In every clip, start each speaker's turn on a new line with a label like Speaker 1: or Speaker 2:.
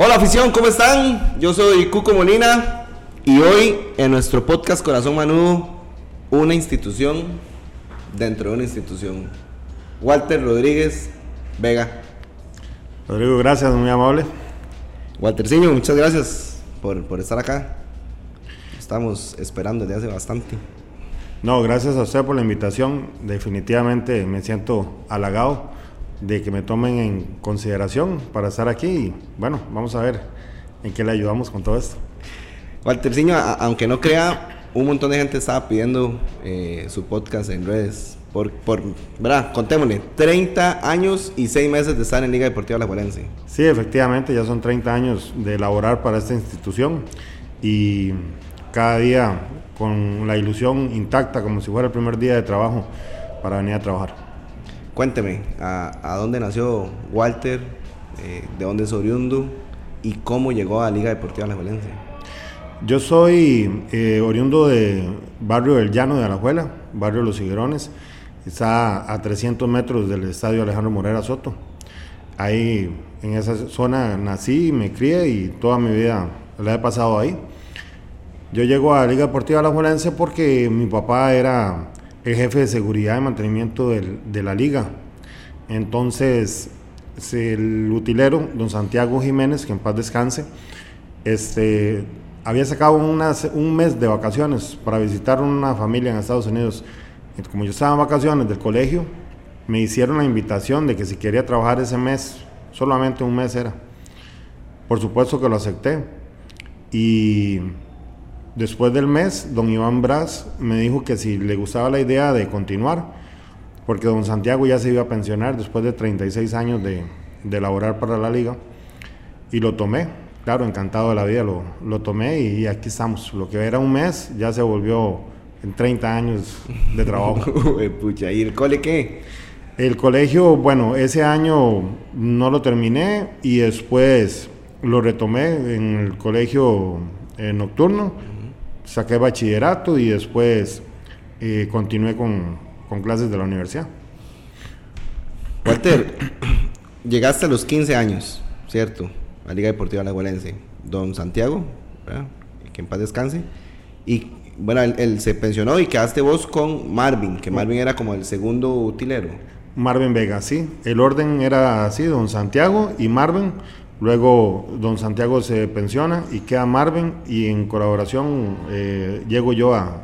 Speaker 1: Hola afición, ¿cómo están? Yo soy Cuco Molina y hoy en nuestro podcast Corazón Manudo, una institución dentro de una institución. Walter Rodríguez Vega.
Speaker 2: Rodrigo, gracias, muy amable.
Speaker 1: Walterciño, muchas gracias por, por estar acá. Estamos esperando desde hace bastante.
Speaker 2: No, gracias a usted por la invitación. Definitivamente me siento halagado de que me tomen en consideración para estar aquí. Y bueno, vamos a ver en qué le ayudamos con todo esto.
Speaker 1: Walterciño, aunque no crea, un montón de gente estaba pidiendo eh, su podcast en redes. Por, por, ¿verdad? Contémosle, 30 años y 6 meses de estar en Liga Deportiva Alajuelense.
Speaker 2: Sí, efectivamente, ya son 30 años de laborar para esta institución y cada día con la ilusión intacta, como si fuera el primer día de trabajo para venir a trabajar.
Speaker 1: Cuénteme, ¿a, dónde nació Walter? Eh, ¿De dónde es oriundo? ¿Y cómo llegó a Liga Deportiva Alajuelense?
Speaker 2: Yo soy eh, oriundo de barrio del Llano de Alajuela, barrio Los Higuerones. Está a 300 metros del estadio Alejandro Morera Soto. Ahí, en esa zona, nací, me crié y toda mi vida la he pasado ahí. Yo llego a Liga Deportiva Alajuelense porque mi papá era el jefe de seguridad y mantenimiento del- de la liga. Entonces, el utilero, don Santiago Jiménez, que en paz descanse, este, había sacado un mes de vacaciones para visitar una familia en Estados Unidos. Como yo estaba en vacaciones del colegio, me hicieron la invitación de que si quería trabajar ese mes, solamente un mes era. Por supuesto que lo acepté. Y después del mes, don Iván Brás me dijo que si le gustaba la idea de continuar, porque don Santiago ya se iba a pensionar después de 36 años de, de laborar para la liga, y lo tomé. Claro, encantado de la vida, lo, lo tomé y, aquí estamos. Lo que era un mes ya se volvió en 30 años de trabajo.
Speaker 1: Pucha, ¿y el cole qué?
Speaker 2: El colegio, bueno, ese año no lo terminé y después lo retomé en el colegio eh, nocturno, saqué bachillerato y después eh, continué con, con clases de la universidad.
Speaker 1: Walter, llegaste a los 15 años, ¿cierto? A Liga Deportiva Alajuelense. Don Santiago, ¿verdad? que en paz descanse. Y bueno, él, él se pensionó y quedaste vos con Marvin, que Marvin era como el segundo utilero.
Speaker 2: Marvin Vega, sí. El orden era así, don Santiago y Marvin. Luego don Santiago se pensiona y queda Marvin y en colaboración eh, llego yo a,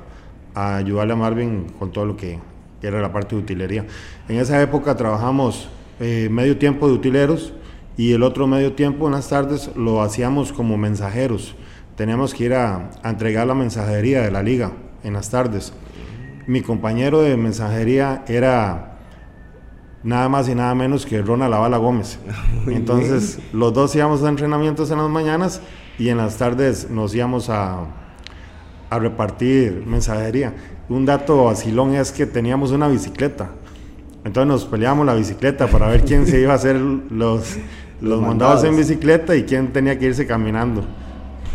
Speaker 2: ayudarle a Marvin con todo lo que, era la parte de utilería. En esa época trabajamos eh, medio tiempo de utileros y el otro medio tiempo en las tardes lo hacíamos como mensajeros. Teníamos que ir a entregar la mensajería de la liga en las tardes. Mi compañero de mensajería era nada más y nada menos que Ronald Lavala Gómez.
Speaker 1: Muy
Speaker 2: Entonces, los dos íbamos a entrenamientos en las mañanas y en las tardes nos íbamos a, a repartir mensajería. Un dato vacilón es que teníamos una bicicleta. Entonces nos peleábamos la bicicleta para ver quién se iba a hacer los, los,
Speaker 1: Los
Speaker 2: mandados en bicicleta y quién tenía que irse caminando.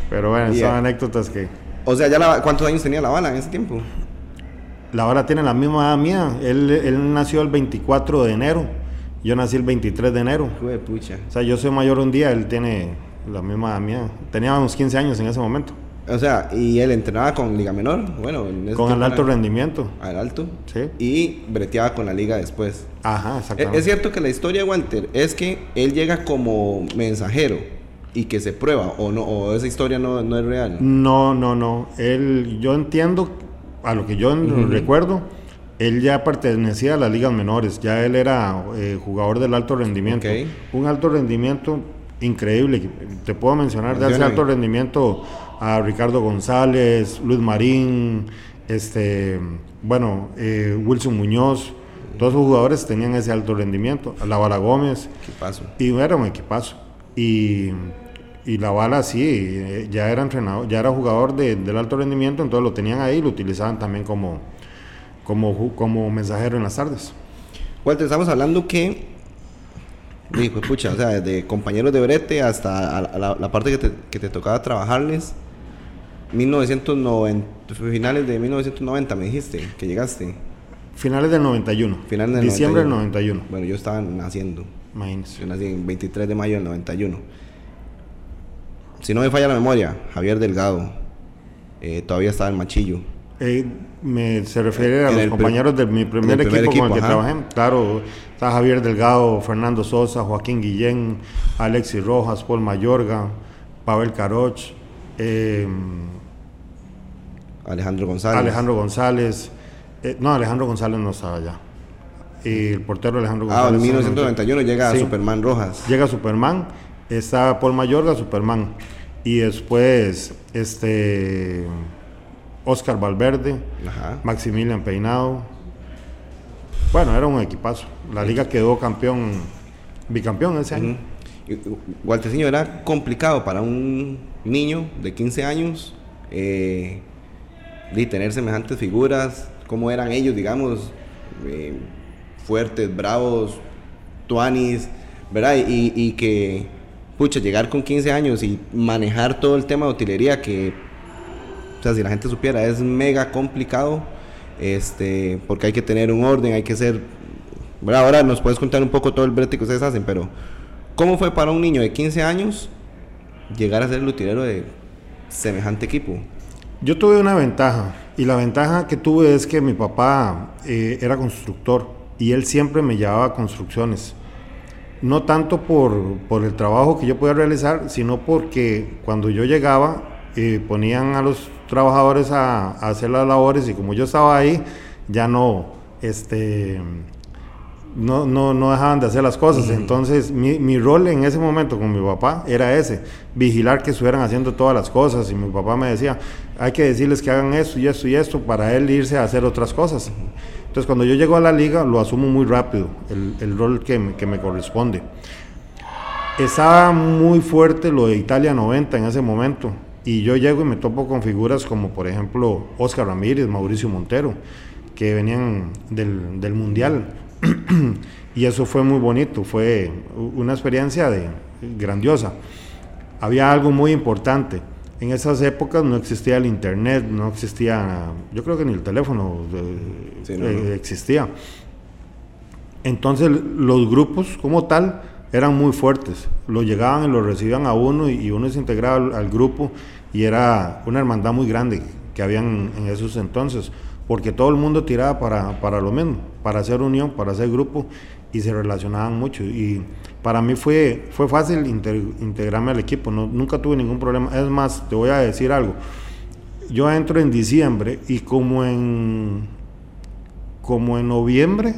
Speaker 2: Pero bueno, son anécdotas que...
Speaker 1: O sea, ya la- ¿cuántos años tenía la bala en ese tiempo?
Speaker 2: La hora tiene la misma edad mía. Él, él nació el 24 de enero. Yo nací el 23 de enero.
Speaker 1: Hijo de pucha.
Speaker 2: O sea, yo soy mayor un día, él tiene la misma edad mía. Teníamos 15 años en ese momento.
Speaker 1: O sea, y él entrenaba con Liga Menor, bueno, en ese
Speaker 2: Con el alto
Speaker 1: era
Speaker 2: rendimiento.
Speaker 1: Al alto.
Speaker 2: Sí.
Speaker 1: Y breteaba con la liga después.
Speaker 2: Ajá,
Speaker 1: E-
Speaker 2: exactamente.
Speaker 1: Es cierto que la historia de Walter es que él llega como mensajero y que se prueba, o no, o esa historia no, no es real.
Speaker 2: No, no, no. Él, yo entiendo, a lo que yo recuerdo, él ya pertenecía a las ligas menores. Ya él era eh, jugador del alto rendimiento. Un alto rendimiento increíble. Te puedo mencionar de ese alto rendimiento a Ricardo González, Luis Marín, este, bueno, eh, Wilson Muñoz. Todos esos jugadores tenían ese alto rendimiento. La Gómez.
Speaker 1: ¿Qué pasó?
Speaker 2: Y era un equipazo. Y, y la bala sí, eh, ya era entrenador, ya era jugador de- del alto rendimiento, entonces lo tenían ahí y lo utilizaban también como, como, como mensajero en las tardes.
Speaker 1: Walter, estamos hablando que, dijo, pucha, o sea, desde compañeros de brete hasta a la, a la- la parte que te, que te tocaba trabajarles, 1990, finales de 1990 me dijiste que llegaste.
Speaker 2: Finales del 91.
Speaker 1: Finales del
Speaker 2: Diciembre
Speaker 1: 91.
Speaker 2: del 91.
Speaker 1: Bueno, yo estaba naciendo.
Speaker 2: Imagínense.
Speaker 1: Yo nací en 23 de mayo del 91. Si no me falla la memoria, Javier Delgado, eh, todavía estaba en Machillo.
Speaker 2: Eh, me, se refiere a los compañeros de mi primer, equipo, con el que trabajé. Claro, está Javier Delgado, Fernando Sosa, Joaquín Guillén, Alexis Rojas, Paul Mayorga, Pavel Caroch, eh,
Speaker 1: Alejandro González.
Speaker 2: Alejandro González. Eh, no, Alejandro González no estaba allá. El portero Alejandro González.
Speaker 1: Ah, en 1991 llega Superman Rojas.
Speaker 2: Llega Superman, está Paul Mayorga, Superman. Y después, este. Oscar Valverde, Maximilian Peinado. Bueno, era un equipazo. La liga quedó campeón, bicampeón ese año.
Speaker 1: Walterciño era complicado para un niño de 15 años eh, de tener semejantes figuras, cómo eran ellos, digamos, eh, fuertes, bravos, tuanis, ¿verdad? Y, y, que, pucha, llegar con 15 años y manejar todo el tema de utilería que, o sea, si la gente supiera, es mega complicado, este, porque hay que tener un orden, hay que ser, ¿verdad? Ahora nos puedes contar un poco todo el brete que ustedes hacen, pero ¿cómo fue para un niño de 15 años llegar a ser el utilero de semejante equipo?
Speaker 2: Yo tuve una ventaja y la ventaja que tuve es que mi papá eh, era constructor y él siempre me llevaba a construcciones. No tanto por, por, el trabajo que yo podía realizar, sino porque cuando yo llegaba eh, ponían a los trabajadores a, a, hacer las labores y como yo estaba ahí, ya no, este, no, no, no dejaban de hacer las cosas. Entonces, mi, mi, rol en ese momento con mi papá era ese, vigilar que estuvieran haciendo todas las cosas. Y mi papá me decía, hay que decirles que hagan esto y esto y esto para él irse a hacer otras cosas. Entonces, cuando yo llego a la liga, lo asumo muy rápido, el, el rol que me, que me corresponde. Estaba muy fuerte lo de Italia 90 en ese momento. Y yo llego y me topo con figuras como, por ejemplo, Oscar Ramírez, Mauricio Montero, que venían del, del Mundial y eso fue muy bonito, fue una experiencia de, grandiosa. Había algo muy importante. En esas épocas no existía el internet, no existía, yo creo que ni el teléfono eh, existía. Entonces los grupos como tal eran muy fuertes, lo llegaban y lo recibían a uno y, uno se integraba al, al, grupo y era una hermandad muy grande que habían en esos entonces porque todo el mundo tiraba para, para lo mismo, para hacer unión, para hacer grupo y se relacionaban mucho. Y para mí fue, fue fácil integrarme al equipo, no, nunca tuve ningún problema. Es más, te voy a decir algo. Yo entro en diciembre y como en, como en noviembre,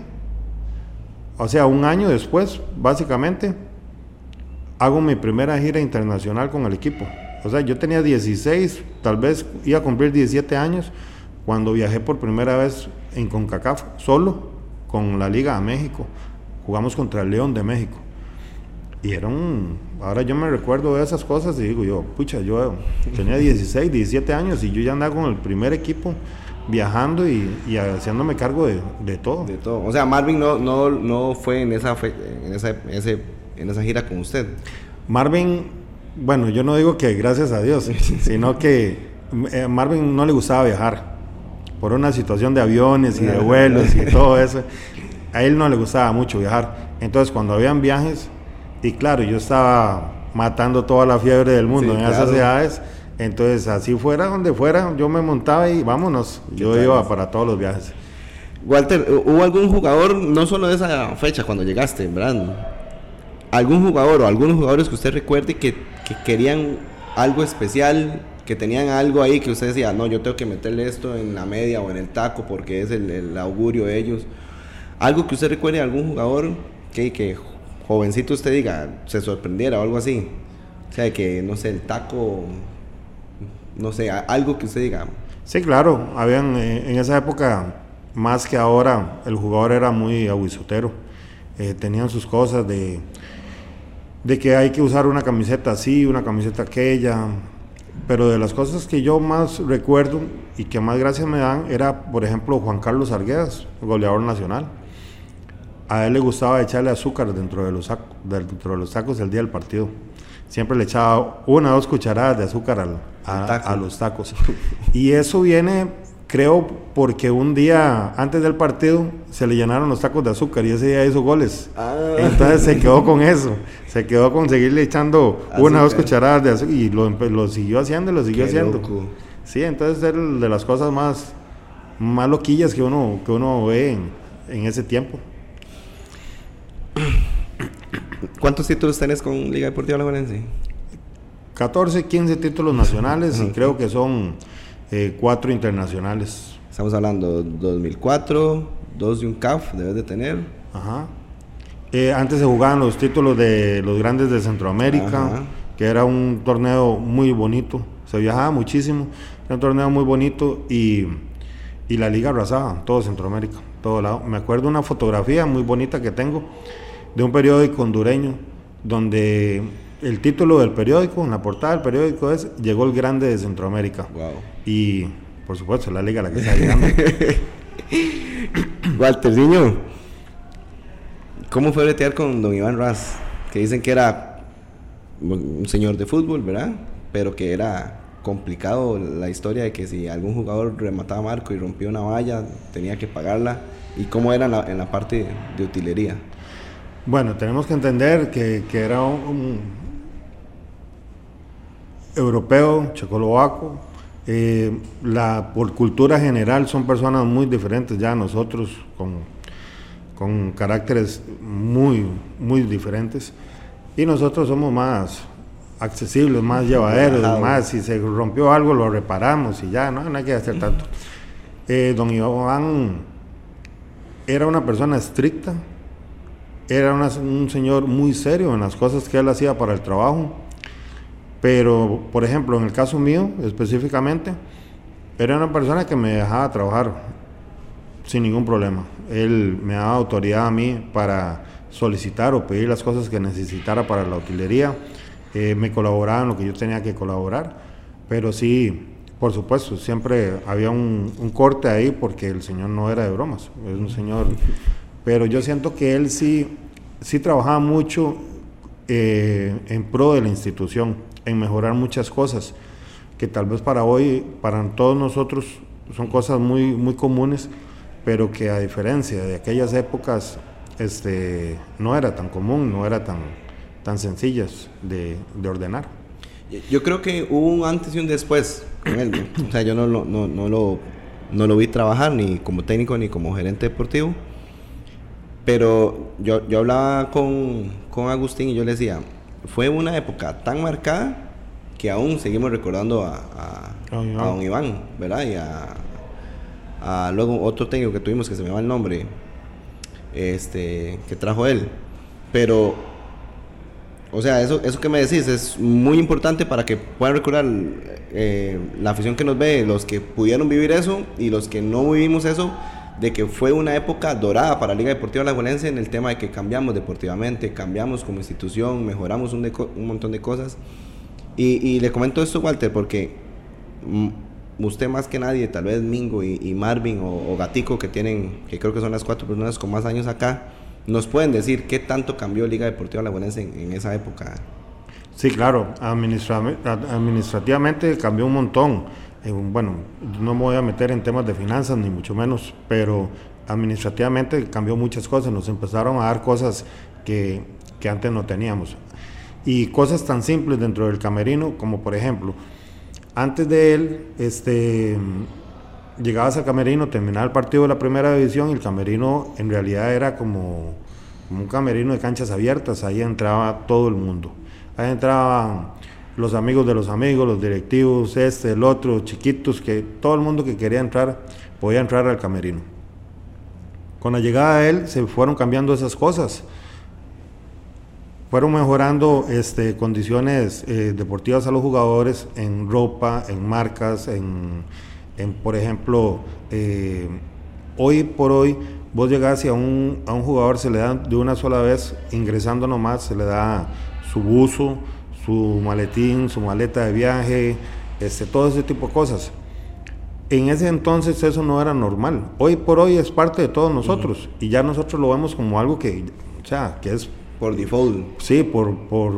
Speaker 2: o sea, un año después, básicamente, hago mi primera gira internacional con el equipo. O sea, yo tenía 16, tal vez iba a cumplir 17 años cuando viajé por primera vez en CONCACAF, solo, con la Liga a México, jugamos contra el León de México. Y era un. Ahora yo me recuerdo de esas cosas y digo yo, pucha, yo tenía 16, 17 años y yo ya andaba con el primer equipo viajando y, haciéndome cargo de, todo.
Speaker 1: De todo. O sea, Marvin no, no, no fue en esa, en, esa, ese, en esa gira con usted.
Speaker 2: Marvin, bueno, yo no digo que gracias a Dios, sino que eh, Marvin no le gustaba viajar por una situación de aviones y de vuelos y todo eso. A él no le gustaba mucho viajar. Entonces, cuando habían viajes, y claro, yo estaba matando toda la fiebre del mundo en esas ciudades. Entonces, así fuera donde fuera, yo me montaba y vámonos. Yo iba para todos los viajes.
Speaker 1: Walter, ¿hubo algún jugador, no solo de esa fecha cuando llegaste, ¿verdad? ¿Algún jugador o algunos jugadores que usted recuerde que, que querían algo especial que tenían algo ahí que usted decía, no, yo tengo que meterle esto en la media o en el taco porque es el, augurio de ellos. Algo que usted recuerde de algún jugador que, que jovencito usted diga, se sorprendiera o algo así. O sea, que, no sé, el taco, no sé, algo que usted diga.
Speaker 2: Sí, claro, habían eh, en esa época, más que ahora, el jugador era muy aguisotero. Eh, tenían sus cosas de, de que hay que usar una camiseta así, una camiseta aquella, pero de las cosas que yo más recuerdo y que más gracias me dan era, por ejemplo, Juan Carlos Arguedas, goleador nacional. A él le gustaba echarle azúcar dentro de los, sacos, dentro de los tacos el día del partido. Siempre le echaba una o dos cucharadas de azúcar a, los tacos. Y eso viene creo porque un día antes del partido se le llenaron los tacos de azúcar y ese día hizo goles.
Speaker 1: Ah.
Speaker 2: Entonces se quedó con eso. Se quedó con seguirle echando una o dos cucharadas de azúcar y lo, lo siguió haciendo y lo siguió
Speaker 1: Qué
Speaker 2: haciendo.
Speaker 1: loco.
Speaker 2: Sí, entonces es de las cosas más, más loquillas que uno, que uno ve en, en ese tiempo.
Speaker 1: ¿Cuántos títulos tenés con Liga Deportiva Alajuelense?
Speaker 2: 14, 15 títulos nacionales y creo que son eh, cuatro internacionales.
Speaker 1: Estamos hablando 2004, dos de un CAF, debes de tener.
Speaker 2: Ajá. Eh, antes se jugaban los títulos de los grandes de Centroamérica,
Speaker 1: Ajá.
Speaker 2: que era un torneo muy bonito. Se viajaba muchísimo, era un torneo muy bonito y, y la liga arrasaba, todo Centroamérica, todo lado. Me acuerdo una fotografía muy bonita que tengo de un periódico hondureño, donde el título del periódico, en la portada del periódico es Llegó el Grande de Centroamérica.
Speaker 1: Wow.
Speaker 2: Y por supuesto, la liga a la que está llegando.
Speaker 1: Walter Niño, ¿cómo fue bretear con don Iván Raz? Que dicen que era un señor de fútbol, ¿verdad? Pero que era complicado la historia de que si algún jugador remataba marco y rompía una valla, tenía que pagarla. ¿Y cómo era en la, en la parte de utilería?
Speaker 2: Bueno, tenemos que entender que, que era un, un europeo, checoslovaco. eh, la, por cultura general son personas muy diferentes ya a nosotros, con, con caracteres muy, muy diferentes. Y nosotros somos más accesibles, más llevaderos, más si se rompió algo lo reparamos y ya, no, no hay que hacer tanto. Eh, don Iván era una persona estricta, era una- un señor muy serio en las cosas que él hacía para el trabajo. Pero, por ejemplo, en el caso mío específicamente, era una persona que me dejaba trabajar sin ningún problema. Él me daba autoridad a mí para solicitar o pedir las cosas que necesitara para la utilería. Eh, me colaboraba en lo que yo tenía que colaborar. Pero sí, por supuesto, siempre había un, corte ahí porque el señor no era de bromas. Es un señor... Pero yo siento que él sí, sí trabajaba mucho eh, en pro de la institución, en mejorar muchas cosas que tal vez para hoy, para todos nosotros, son cosas muy, muy comunes, pero que a diferencia de aquellas épocas, este, no era tan común, no era tan, tan sencillas de, de ordenar.
Speaker 1: Yo creo que hubo un antes y un después con él. ¿no? O sea, yo no, lo- no, no, lo, no lo vi trabajar ni como técnico ni como gerente deportivo. Pero yo, yo hablaba con, con Agustín y yo le decía, fue una época tan marcada que aún seguimos recordando a,
Speaker 2: don Iván.
Speaker 1: a don Iván, ¿verdad? Y a, a luego otro técnico que tuvimos que se me va el nombre, este, que trajo él. Pero o sea, eso, eso que me decís es muy importante para que puedan recordar eh, la afición que nos ve, los que pudieron vivir eso y los que no vivimos eso, de que fue una época dorada para Liga Deportiva Alajuelense en el tema de que cambiamos deportivamente, cambiamos como institución, mejoramos un, un montón de cosas. Y, y le comento esto, Walter, porque mm, usted más que nadie, tal vez Mingo y, Marvin o, o Gatico, que tienen, que creo que son las cuatro personas con más años acá, nos pueden decir qué tanto cambió Liga Deportiva Alajuelense en, en esa época.
Speaker 2: Sí, claro, administra- ad- administrativamente cambió un montón. Bueno, no me voy a meter en temas de finanzas, ni mucho menos, pero administrativamente cambió muchas cosas. Nos empezaron a dar cosas que, que antes no teníamos. Y cosas tan simples dentro del camerino, como por ejemplo, antes de él, este, llegabas al camerino, terminaba el partido de la primera división y el camerino en realidad era como, como un camerino de canchas abiertas, ahí entraba todo el mundo. Ahí entraban los amigos de los amigos, los directivos, este, el otro, chiquitos, que todo el mundo que quería entrar podía entrar al camerino. Con la llegada de él se fueron cambiando esas cosas. Fueron mejorando este, condiciones eh, deportivas a los jugadores en ropa, en marcas, en, en, por ejemplo, eh, hoy por hoy vos llegás y a un, a un jugador se le da de una sola vez, ingresando nomás, se le da su buzo, su maletín, su maleta de viaje, este, todo ese tipo de cosas. En ese entonces eso no era normal. Hoy por hoy es parte de todos nosotros y ya nosotros lo vemos como algo que, o sea, que es
Speaker 1: Por default.
Speaker 2: Sí, por, por,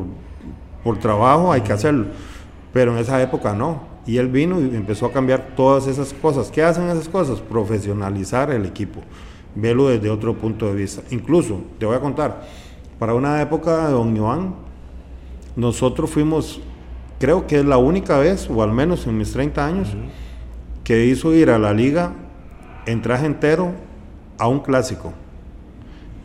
Speaker 2: por trabajo hay que hacerlo. Pero en esa época no. Y él vino y empezó a cambiar todas esas cosas. ¿Qué hacen esas cosas? Profesionalizar el equipo, verlo desde otro punto de vista. Incluso, te voy a contar, para una época de Don Iván, nosotros fuimos, creo que es la única vez, o al menos en mis 30 años, que hizo ir a la liga en traje entero a un clásico.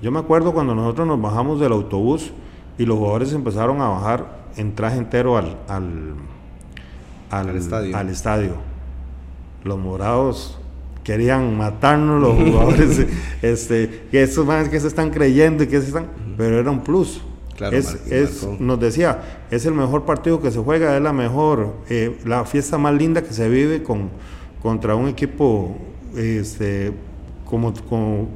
Speaker 2: Yo me acuerdo cuando nosotros nos bajamos del autobús y los jugadores empezaron a bajar en traje entero al, al, estadio. al estadio. Los morados querían matarnos los jugadores, este, que estos más que se están creyendo y que se están, pero era un plus. Claro, es, nos decía, es el mejor partido que se juega, es la mejor, eh, la fiesta más linda que se vive con, contra un equipo, este, como, como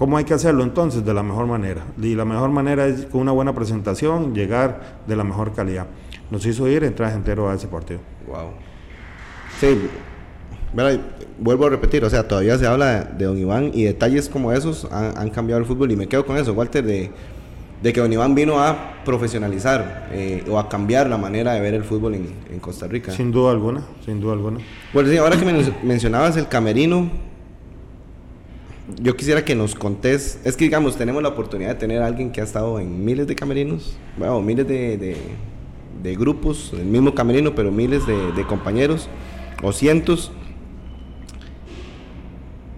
Speaker 2: ¿Cómo hay que hacerlo entonces? De la mejor manera. Y la mejor manera es con una buena presentación, llegar de la mejor calidad. Nos hizo ir en traje entero a ese partido.
Speaker 1: Wow. Sí, vuelvo a repetir, o sea, todavía se habla de, Don Iván y detalles como esos han, cambiado el fútbol y me quedo con eso, Walter, de, que Don Iván vino a profesionalizar eh, o a cambiar la manera de ver el fútbol en, Costa Rica.
Speaker 2: Sin duda alguna, sin duda alguna.
Speaker 1: Bueno, sí, ahora que mencionabas el camerino, yo quisiera que nos contés, es que digamos, tenemos la oportunidad de tener a alguien que ha estado en miles de camerinos, bueno, miles de, de, grupos, el mismo camerino, pero miles de, compañeros, o cientos.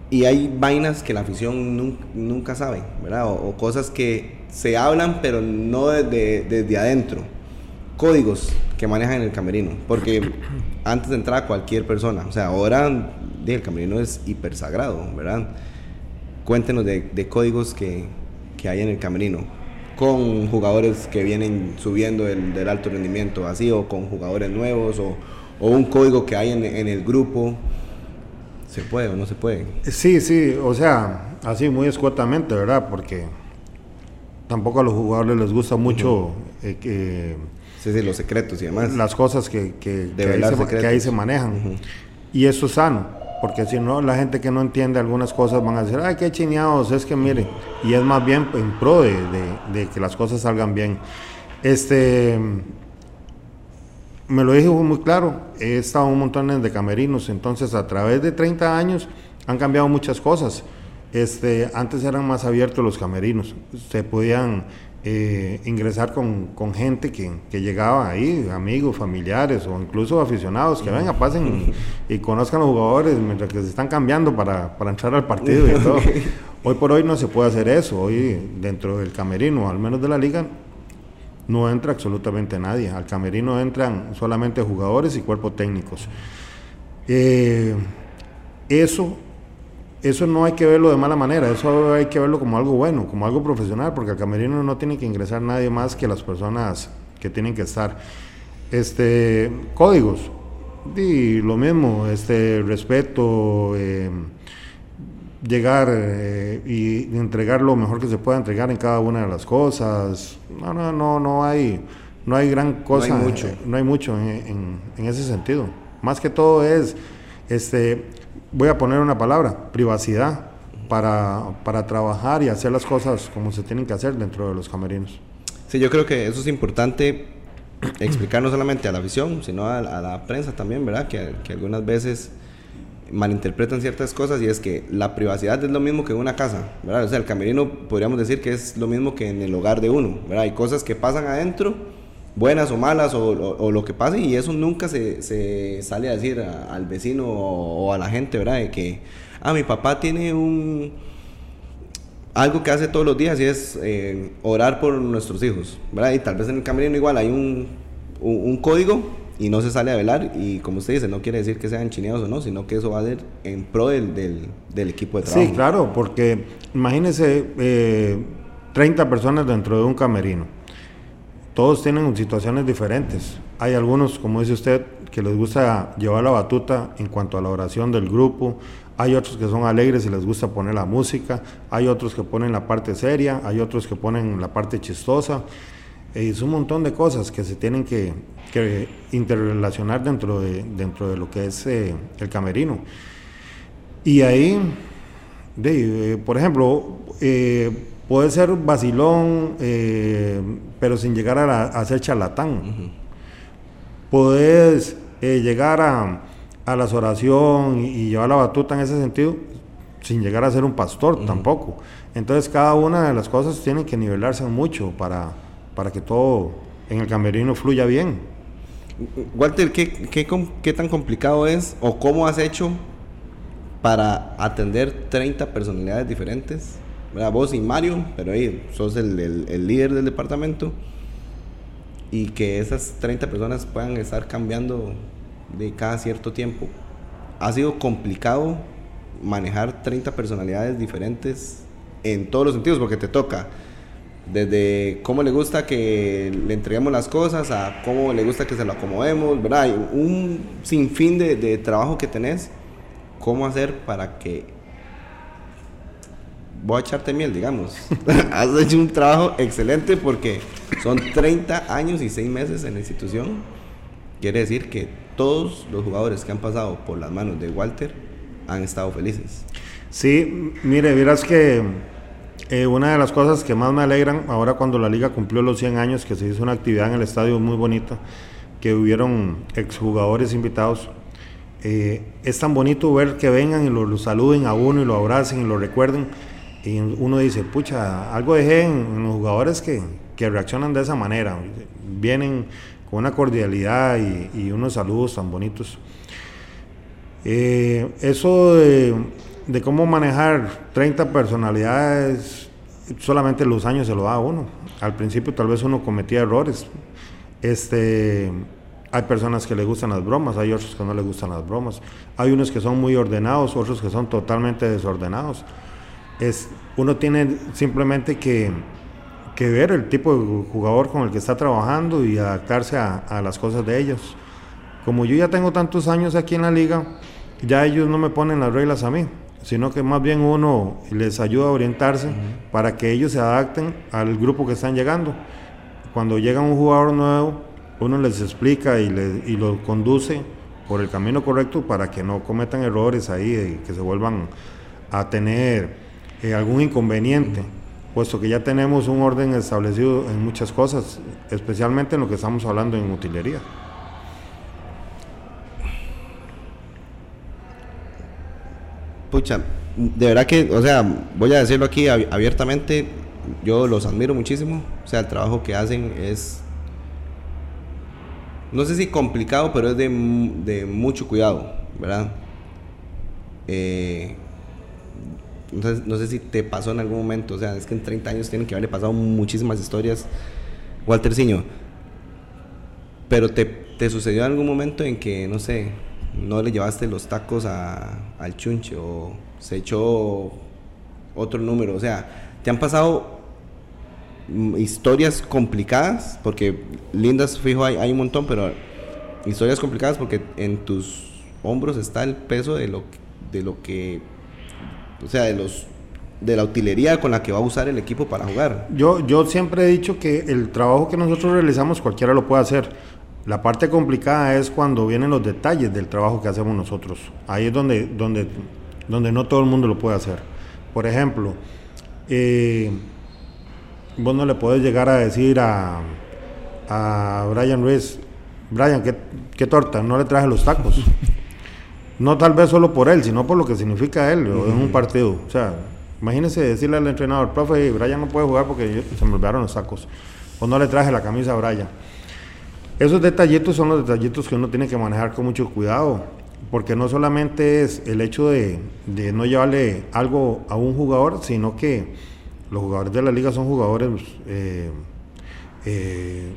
Speaker 1: Y hay vainas que la afición nunca, sabe, ¿verdad? O, cosas que se hablan, pero no desde, desde adentro. Códigos que manejan en el camerino. Porque antes de entrar cualquier persona, o sea, ahora el camerino es hiper sagrado, ¿verdad? Cuéntenos de, códigos que, hay en el camerino, con jugadores que vienen subiendo el, del alto rendimiento, así, o con jugadores nuevos, o, un código que hay en, el grupo. ¿Se puede o no se puede?
Speaker 2: Sí, sí, o sea, así muy escuetamente, ¿verdad? Porque tampoco a los jugadores les gusta mucho eh.
Speaker 1: Sí, sí, los secretos y demás.
Speaker 2: Las cosas que, que, ahí, se, manejan. Y eso es sano porque si no, la gente que no entiende algunas cosas van a decir, ay, qué chineados, es que mire, y es más bien en pro de, que las cosas salgan bien. Este, me lo dije muy claro, he estado un montón de camerinos, entonces a través de 30 años han cambiado muchas cosas. Este, antes eran más abiertos los camerinos, se podían eh, ingresar con, con gente que, que, llegaba ahí, amigos, familiares o incluso aficionados, que vengan, pasen y, conozcan a los jugadores mientras que se están cambiando para, para entrar al partido y todo. Hoy por hoy no se puede hacer eso, hoy dentro del camerino, al menos de la liga, no entra absolutamente nadie, al camerino entran solamente jugadores y cuerpos técnicos. Eh, eso eso no hay que verlo de mala manera, eso hay que verlo como algo bueno, como algo profesional, porque al camerino no tiene que ingresar nadie más que las personas que tienen que estar. Este, códigos, y lo mismo, este, respeto, eh, llegar eh, y entregar lo mejor que se pueda entregar en cada una de las cosas. No, no, no, no hay, no hay gran cosa, no hay mucho, no hay mucho en, en ese sentido. Más que todo es, este, voy a poner una palabra, privacidad, para, para trabajar y hacer las cosas como se tienen que hacer dentro de los camerinos.
Speaker 1: Sí, yo creo que eso es importante explicar no solamente a la afición, sino a, la prensa también, ¿verdad? Que, que, algunas veces malinterpretan ciertas cosas y es que la privacidad es lo mismo que una casa, ¿verdad? O sea, el camerino podríamos decir que es lo mismo que en el hogar de uno, ¿verdad? Hay cosas que pasan adentro buenas o malas o, lo que pase y eso nunca se, se sale a decir al vecino o, a la gente, ¿verdad? De que, ah, mi papá tiene un... Algo que hace todos los días y es eh, orar por nuestros hijos, ¿verdad? Y tal vez en el camerino igual hay un, código y no se sale a velar y como usted dice, no quiere decir que sean chineados o no, sino que eso va a ser en pro del, del, equipo de trabajo.
Speaker 2: Sí, claro, porque imagínese eh, 30 personas dentro de un camerino todos tienen situaciones diferentes. Hay algunos, como dice usted, que les gusta llevar la batuta en cuanto a la oración del grupo. Hay otros que son alegres y les gusta poner la música. Hay otros que ponen la parte seria. Hay otros que ponen la parte chistosa. E es un montón de cosas que se tienen que, interrelacionar dentro de, dentro de lo que es eh, el camerino. Y ahí, eh, por ejemplo, eh, puede ser vacilón, eh, pero sin llegar a, ser charlatán. Puedes eh, llegar a, a la oración y, llevar la batuta en ese sentido, sin llegar a ser un pastor tampoco. Entonces cada una de las cosas tiene que nivelarse mucho para, para que todo en el camerino fluya bien.
Speaker 1: Walter, ¿qué, qué, qué tan complicado es o cómo has hecho para atender 30 personalidades diferentes? Vos y Mario, pero ahí sos el, el, líder del departamento y que esas 30 personas puedan estar cambiando de cada cierto tiempo. Ha sido complicado manejar 30 personalidades diferentes en todos los sentidos, porque te toca desde cómo le gusta que le entreguemos las cosas a cómo le gusta que se lo acomodemos, ¿verdad? Hay un sinfín de, de trabajo que tenés, cómo hacer para que voy a echarte miel, digamos. Has hecho un trabajo excelente porque son 30 años y 6 meses en la institución. Quiere decir que todos los jugadores que han pasado por las manos de Walter han estado felices.
Speaker 2: Sí, mire, verás que eh, una de las cosas que más me alegran ahora cuando la liga cumplió los 100 años, que se hizo una actividad en el estadio muy bonita, que hubieron exjugadores invitados, eh, es tan bonito ver que vengan y lo, saluden a uno y lo abracen y lo recuerden. Y uno dice, pucha, algo dejé en, los jugadores que, que, reaccionan de esa manera. Vienen con una cordialidad y, unos saludos tan bonitos. Eh, eso de, cómo manejar 30 personalidades, solamente los años se lo da uno. Al principio tal vez uno cometía errores. Este, hay personas que le gustan las bromas, hay otros que no les gustan las bromas. Hay unos que son muy ordenados, otros que son totalmente desordenados. Es, uno tiene simplemente que, que ver el tipo de jugador con el que está trabajando y adaptarse a, las cosas de ellos. Como yo ya tengo tantos años aquí en la liga, ya ellos no me ponen las reglas a mí, sino que más bien uno les ayuda a orientarse para que ellos se adapten al grupo que están llegando. Cuando llega un jugador nuevo, uno les explica y, y lo conduce por el camino correcto para que no cometan errores ahí y que se vuelvan a tener eh, algún inconveniente, puesto que ya tenemos un orden establecido en muchas cosas, especialmente en lo que estamos hablando en utilería.
Speaker 1: Pucha, de verdad que, o sea, voy a decirlo aquí abiertamente, yo los admiro muchísimo, o sea, el trabajo que hacen es, no sé si complicado, pero es de, de mucho cuidado, ¿verdad? Eh, no sé, si te pasó en algún momento, o sea, es que en 30 años tienen que haberle pasado muchísimas historias, Walter Ciño. Pero te, te, sucedió en algún momento en que, no sé, no le llevaste los tacos al chunche o se echó otro número, o sea, te han pasado mm, historias complicadas, porque lindas, fijo, hay, hay un montón, pero historias complicadas porque en tus hombros está el peso de lo, de lo que o sea, de los de la utilería con la que va a usar el equipo para jugar.
Speaker 2: Yo, yo siempre he dicho que el trabajo que nosotros realizamos cualquiera lo puede hacer. La parte complicada es cuando vienen los detalles del trabajo que hacemos nosotros. Ahí es donde, donde, donde no todo el mundo lo puede hacer. Por ejemplo, eh, vos no le podés llegar a decir a, a Brian Ruiz, Brian, ¿qué, ¿qué, torta? No le traje los tacos. No tal vez solo por él, sino por lo que significa él en un partido. O sea, imagínese decirle al entrenador, profe, Brian no puede jugar porque se me olvidaron los sacos. O no le traje la camisa a Brian. Esos detallitos son los detallitos que uno tiene que manejar con mucho cuidado. Porque no solamente es el hecho de, no llevarle algo a un jugador, sino que los jugadores de la liga son jugadores eh, eh,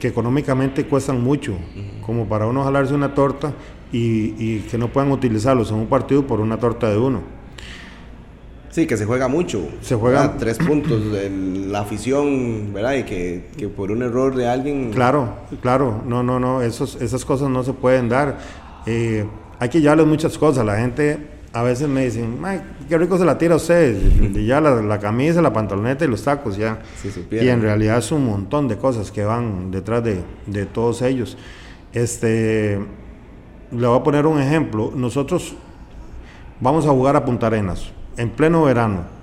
Speaker 2: que económicamente cuestan mucho, como para uno jalarse una torta y, que no puedan utilizarlos en un partido por una torta de uno.
Speaker 1: Sí, que se juega mucho.
Speaker 2: Se juega
Speaker 1: tres puntos de la afición, ¿verdad? Y que, que, por un error de alguien.
Speaker 2: Claro, claro. No, no, no. Esos, esas cosas no se pueden dar. Eh, hay que llevarles muchas cosas. La gente a veces me dicen, Ay, qué rico se la tira usted. Y ya la, la, camisa, la pantaloneta y los tacos, ya. y en realidad es un montón de cosas que van detrás de, de todos ellos. Este le voy a poner un ejemplo. Nosotros vamos a jugar a Punta Arenas en pleno verano.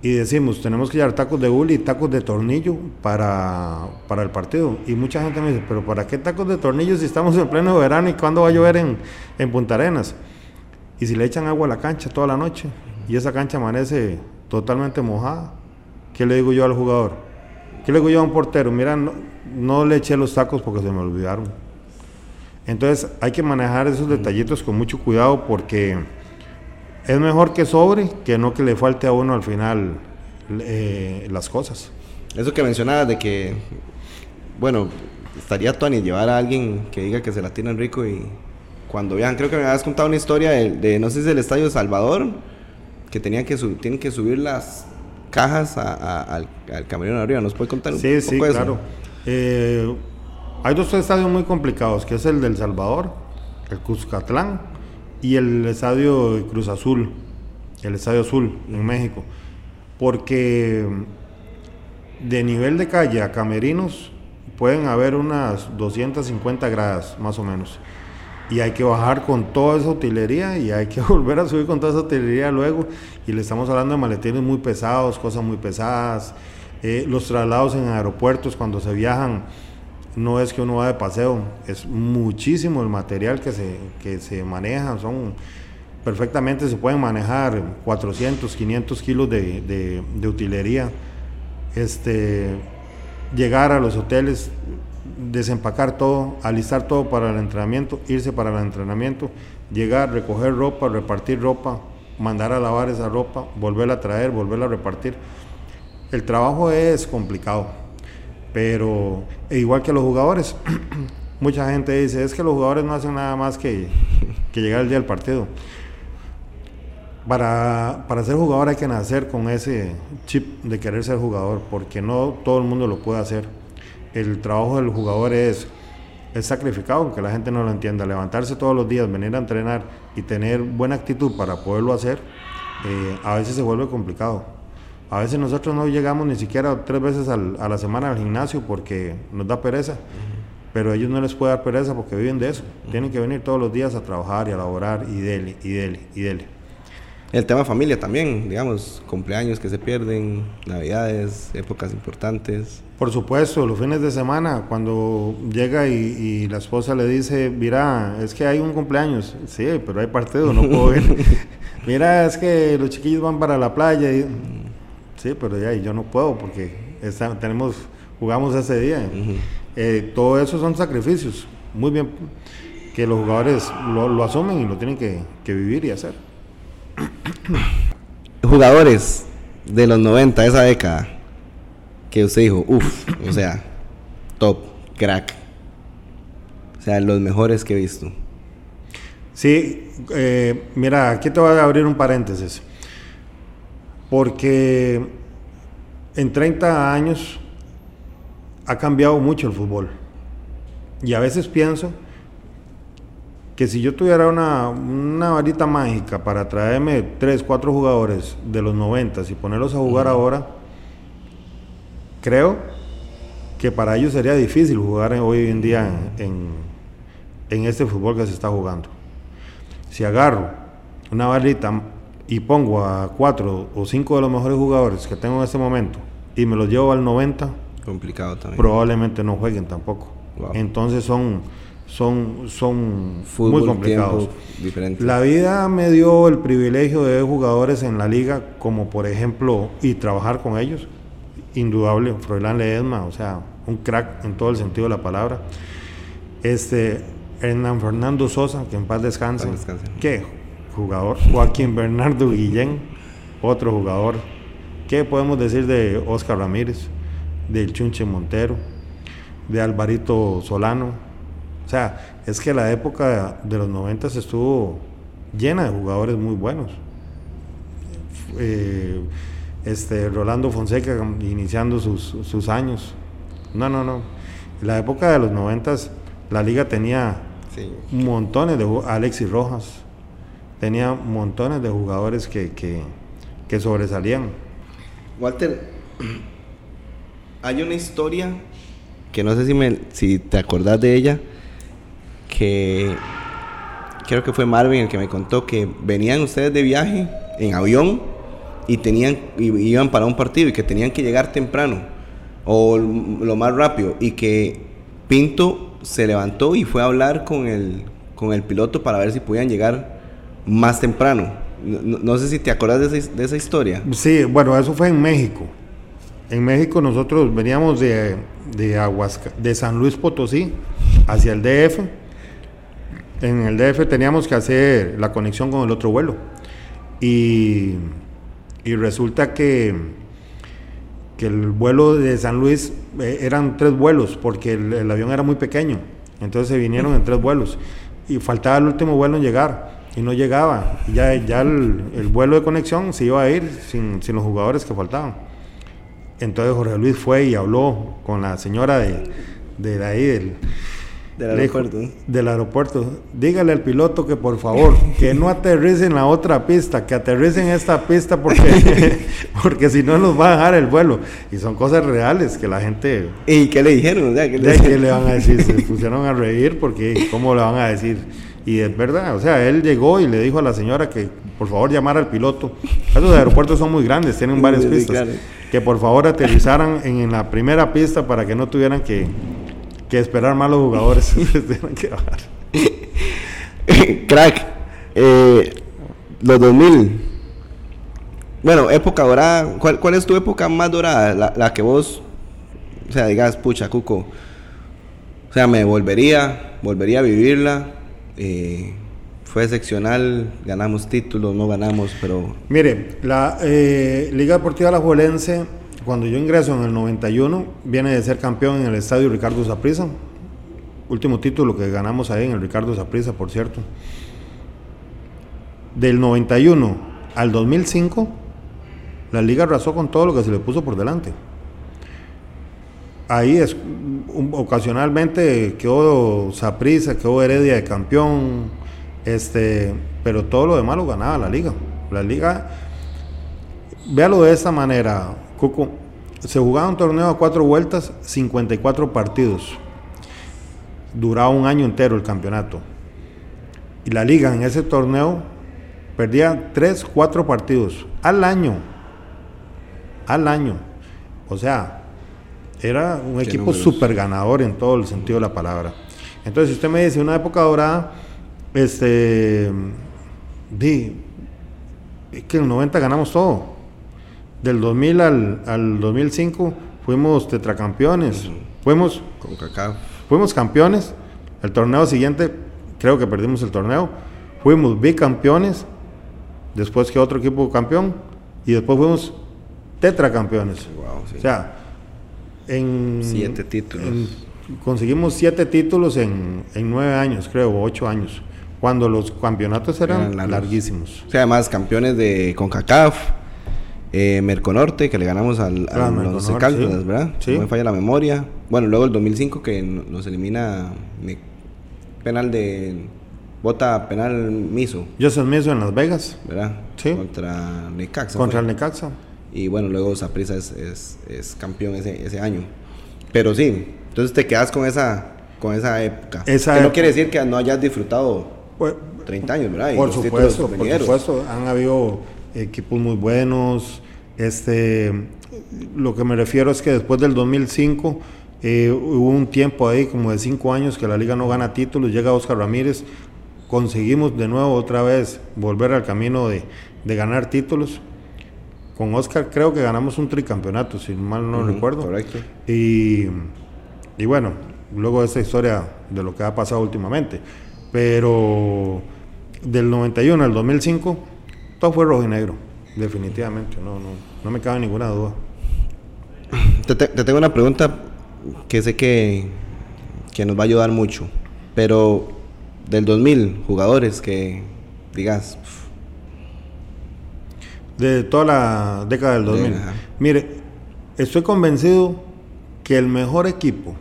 Speaker 2: y decimos, tenemos que llevar tacos de hule y tacos de tornillo para, para el partido. Y mucha gente me dice, pero ¿para qué tacos de tornillo si estamos en pleno verano y cuándo va a llover en, en Punta Arenas? Y si le echan agua a la cancha toda la noche y esa cancha amanece totalmente mojada, ¿qué le digo yo al jugador? ¿Qué le digo yo a un portero? Mira, no, no le eché los tacos porque se me olvidaron. Entonces hay que manejar esos detallitos con mucho cuidado porque es mejor que sobre que no que le falte a uno al final eh, las cosas.
Speaker 1: Eso que mencionabas de que, bueno, estaría Tony llevar a alguien que diga que se la tiran rico y cuando vean, creo que me habías contado una historia de, no sé si es del Estadio de Salvador, que tenían que tienen que subir las cajas al, al camerino arriba. ¿Nos puede contar un
Speaker 2: sí, poco sí, claro. Eh, hay dos estadios muy complicados, que es el del Salvador, el Cuscatlán y el estadio Cruz Azul, el estadio Azul en México, porque de nivel de calle a camerinos pueden haber unas 250 gradas más o menos. Y hay que bajar con toda esa utilería y hay que volver a subir con toda esa utilería luego. Y le estamos hablando de maletines muy pesados, cosas muy pesadas. Eh, los traslados en aeropuertos cuando se viajan no es que uno va de paseo, es muchísimo el material que se, que se maneja, son perfectamente se pueden manejar 400, 500 kilos de, utilería, este, llegar a los hoteles, desempacar todo, alistar todo para el entrenamiento, irse para el entrenamiento, llegar, recoger ropa, repartir ropa, mandar a lavar esa ropa, volverla a traer, volverla a repartir. El trabajo es complicado pero e igual que los jugadores, mucha gente dice, es que los jugadores no hacen nada más que, llegar el día del partido. Para, ser jugador hay que nacer con ese chip de querer ser jugador, porque no todo el mundo lo puede hacer. El trabajo del jugador es, es sacrificado, aunque la gente no lo entienda. Levantarse todos los días, venir a entrenar y tener buena actitud para poderlo hacer, eh, a veces se vuelve complicado. A veces nosotros no llegamos ni siquiera tres veces a la semana al gimnasio porque nos da pereza, pero a ellos no les puede dar pereza porque viven de eso. Tienen que venir todos los días a trabajar y a laborar y dele, y dele, y dele.
Speaker 1: El tema familia también, digamos, cumpleaños que se pierden, navidades, épocas importantes.
Speaker 2: Por supuesto, los fines de semana, cuando llega y, la esposa le dice, mira, es que hay un cumpleaños, sí, pero hay partido, no puedo ir. mira, es que los chiquillos van para la playa. Y, Sí, pero ya yo no puedo porque tenemos, jugamos ese día. Eh, todo eso son sacrificios, muy bien, que los jugadores lo, asumen y lo tienen que, vivir y hacer.
Speaker 1: Jugadores de los 90, esa década, que usted dijo, uff, o sea, top, crack. O sea, los mejores que he visto.
Speaker 2: Sí, eh, mira, aquí te voy a abrir un paréntesis porque en 30 años ha cambiado mucho el fútbol. Y a veces pienso que si yo tuviera una, varita mágica para traerme 3, 4 jugadores de los 90 y ponerlos a jugar ahora, creo que para ellos sería difícil jugar hoy en día en, en este fútbol que se está jugando. Si agarro una varita y pongo a cuatro o cinco de los mejores jugadores que tengo en este momento y me los llevo al 90,
Speaker 1: complicado también.
Speaker 2: Probablemente no jueguen tampoco. Entonces son son son muy complicados. La vida me dio el privilegio de ver jugadores en la liga como por ejemplo y trabajar con ellos. Indudable, Froilán Ledesma, o sea, un crack en todo el sentido de la palabra. Este Hernán Fernando Sosa, que en paz descanse. Paz descanse. ¿Qué jugador. Joaquín Bernardo Guillén, otro jugador. ¿Qué podemos decir de Oscar Ramírez, del Chunche Montero, de Alvarito Solano? O sea, es que la época de los 90 estuvo llena de jugadores muy buenos. Eh, este, Rolando Fonseca iniciando sus, años. No, no, no. La época de los 90 la liga tenía montones de Alexis Rojas, tenía montones de jugadores que, que, sobresalían.
Speaker 1: Walter, hay una historia que no sé si, me, si te acordás de ella, que creo que fue Marvin el que me contó que venían ustedes de viaje en avión y tenían iban para un partido y que tenían que llegar temprano o lo más rápido y que Pinto se levantó y fue a hablar con el con el piloto para ver si podían llegar más temprano. No, sé si te acuerdas de esa, de esa, historia.
Speaker 2: Sí, bueno, eso fue en México. En México nosotros veníamos de, de, Aguasca, de San Luis Potosí hacia el DF. En el DF teníamos que hacer la conexión con el otro vuelo. Y, y resulta que, que el vuelo de San Luis eh, eran tres vuelos porque el, avión era muy pequeño. Entonces se vinieron en tres vuelos. Y faltaba el último vuelo en llegar y no llegaba. Ya, ya el, el, vuelo de conexión se iba a ir sin, sin, los jugadores que faltaban. Entonces Jorge Luis fue y habló con la señora de, de, ahí, del,
Speaker 1: del aeropuerto.
Speaker 2: del aeropuerto. Dígale al piloto que por favor, que no aterrice en la otra pista, que aterrice en esta pista porque, porque si no nos va a dejar el vuelo. Y son cosas reales que la gente...
Speaker 1: ¿Y qué le dijeron? ¿qué
Speaker 2: le... le van a decir? Se pusieron a reír porque ¿cómo le van a decir? Y es verdad, o sea, él llegó y le dijo a la señora que por favor llamara al piloto. Esos aeropuertos son muy grandes, tienen varias pistas. Que por favor aterrizaran en, la primera pista para que no tuvieran que, esperar más los jugadores. que bajar.
Speaker 1: Crack, eh, los 2000. Bueno, época dorada. ¿Cuál, ¿Cuál, es tu época más dorada? La, la que vos, o sea, digas, pucha, Cuco. O sea, me volvería, volvería a vivirla eh, fue excepcional, ganamos títulos, no ganamos, pero...
Speaker 2: Mire, la eh, Liga Deportiva Alajuelense, cuando yo ingreso en el 91, viene de ser campeón en el Estadio Ricardo Zaprisa. Último título que ganamos ahí en el Ricardo Zaprisa, por cierto. Del 91 al 2005, la liga arrasó con todo lo que se le puso por delante ahí es, ocasionalmente quedó Saprisa, quedó Heredia de campeón, este, pero todo lo demás lo ganaba la liga. La liga, véalo de esta manera, Cuco, se jugaba un torneo a cuatro vueltas, 54 partidos. Duraba un año entero el campeonato. Y la liga en ese torneo perdía tres, cuatro partidos al año. Al año. O sea, era un equipo súper ganador en todo el sentido de la palabra. Entonces, si usted me dice una época dorada, este, di, es que en el 90 ganamos todo. Del 2000 al, al 2005 fuimos tetracampeones. Fuimos,
Speaker 1: Con cacao.
Speaker 2: fuimos campeones. El torneo siguiente, creo que perdimos el torneo. Fuimos bicampeones, después que otro equipo campeón, y después fuimos tetracampeones.
Speaker 1: Wow,
Speaker 2: O sea, en,
Speaker 1: siete títulos.
Speaker 2: conseguimos siete títulos en, en, nueve años, creo, ocho años, cuando los campeonatos eran, larguísimos.
Speaker 1: O sea, además campeones de CONCACAF, eh, Merconorte, que le ganamos al, a los ¿verdad? Sí. No me falla la memoria. Bueno, luego el 2005 que nos elimina penal de bota penal Miso.
Speaker 2: Joseph Miso en Las Vegas.
Speaker 1: ¿Verdad?
Speaker 2: Sí.
Speaker 1: Contra Necaxa.
Speaker 2: Contra el Necaxa.
Speaker 1: Y bueno, luego Saprisa es, es, es, campeón ese, ese año. Pero sí, entonces te quedas con esa, con esa época.
Speaker 2: Esa
Speaker 1: que no quiere decir que no hayas disfrutado 30 pues, años, ¿verdad?
Speaker 2: por supuesto, por supuesto. Han habido equipos muy buenos. Este, lo que me refiero es que después del 2005 eh, hubo un tiempo ahí como de 5 años que la liga no gana títulos. Llega Oscar Ramírez. Conseguimos de nuevo otra vez volver al camino de, de ganar títulos con Oscar creo que ganamos un tricampeonato, si mal no recuerdo.
Speaker 1: Correcto.
Speaker 2: Y, y bueno, luego esa historia de lo que ha pasado últimamente. Pero del 91 al 2005, todo fue rojo y negro, definitivamente, no, no, no me cabe ninguna duda.
Speaker 1: Te, te, tengo una pregunta que sé que, que nos va a ayudar mucho, pero del 2000, jugadores que digas,
Speaker 2: de toda la década del 2000. Mire, estoy convencido que el mejor equipo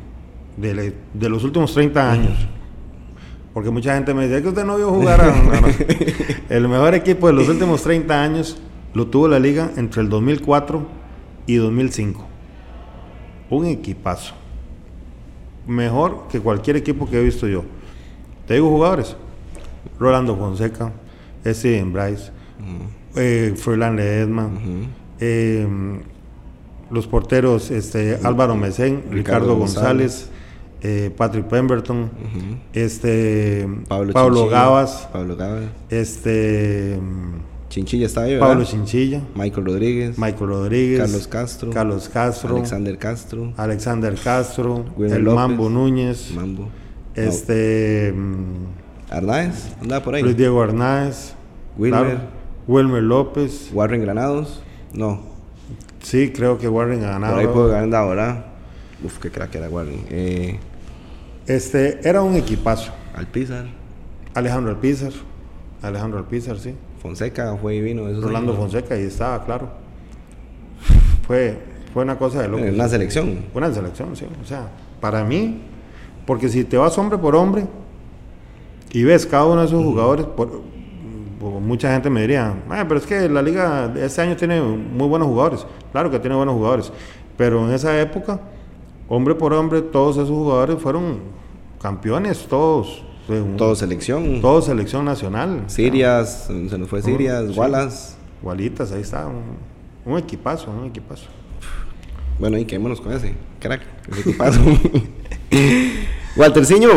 Speaker 2: de, los últimos 30 años, porque mucha gente me dice, que usted no vio jugar a... el mejor equipo de los últimos 30 años lo tuvo la liga entre el 2004 y 2005. Un equipazo. Mejor que cualquier equipo que he visto yo. Te digo jugadores. Rolando Fonseca, Steven Bryce, eh, Froilán Ledesma, eh, los porteros este, Álvaro Mesén, Ricardo, González, eh, Patrick Pemberton, este,
Speaker 1: Pablo,
Speaker 2: Pablo
Speaker 1: Chinchilla,
Speaker 2: Gavas,
Speaker 1: Pablo Gavas.
Speaker 2: este,
Speaker 1: Chinchilla está ahí,
Speaker 2: Pablo
Speaker 1: ¿verdad?
Speaker 2: Chinchilla,
Speaker 1: Michael Rodríguez.
Speaker 2: Michael Rodríguez,
Speaker 1: Carlos Castro.
Speaker 2: Carlos Castro,
Speaker 1: Alexander Castro.
Speaker 2: Alexander Castro,
Speaker 1: Wilmer
Speaker 2: el
Speaker 1: López.
Speaker 2: Mambo Núñez,
Speaker 1: Mambo.
Speaker 2: este,
Speaker 1: Arnaez. Andaba por ahí.
Speaker 2: Luis Diego Hernández,
Speaker 1: Wilmer.
Speaker 2: claro, Wilmer López,
Speaker 1: Warren Granados. No.
Speaker 2: sí, creo que Warren ha
Speaker 1: Por ahí puede ganar ahora. Uf, qué crack era Warren. Eh,
Speaker 2: Este, era un equipazo.
Speaker 1: Alpizar.
Speaker 2: Alejandro Alpizar, Alejandro Alpizar, sí.
Speaker 1: Fonseca fue divino. Eso sí.
Speaker 2: Rolando Fonseca, ahí estaba, claro. Fue, fue una cosa de loco.
Speaker 1: Una selección.
Speaker 2: Una selección, sí. O sea, para mí, porque si te vas hombre por hombre y ves cada uno de esos jugadores, por- mucha gente me diría, "Ah, pero es que la liga de este año tiene muy buenos jugadores. Claro que tiene buenos jugadores, pero en esa época, hombre por hombre, todos esos jugadores fueron campeones, todos.
Speaker 1: Todo selección.
Speaker 2: todos selección nacional.
Speaker 1: Sirias. Se nos fue Sirias.
Speaker 2: sí.
Speaker 1: Wallace.
Speaker 2: Gualitas, ahí está. Un, un equipazo, un equipazo.
Speaker 1: Bueno, y quedémonos con ese. Crack. Ese equipazo. Walterciño.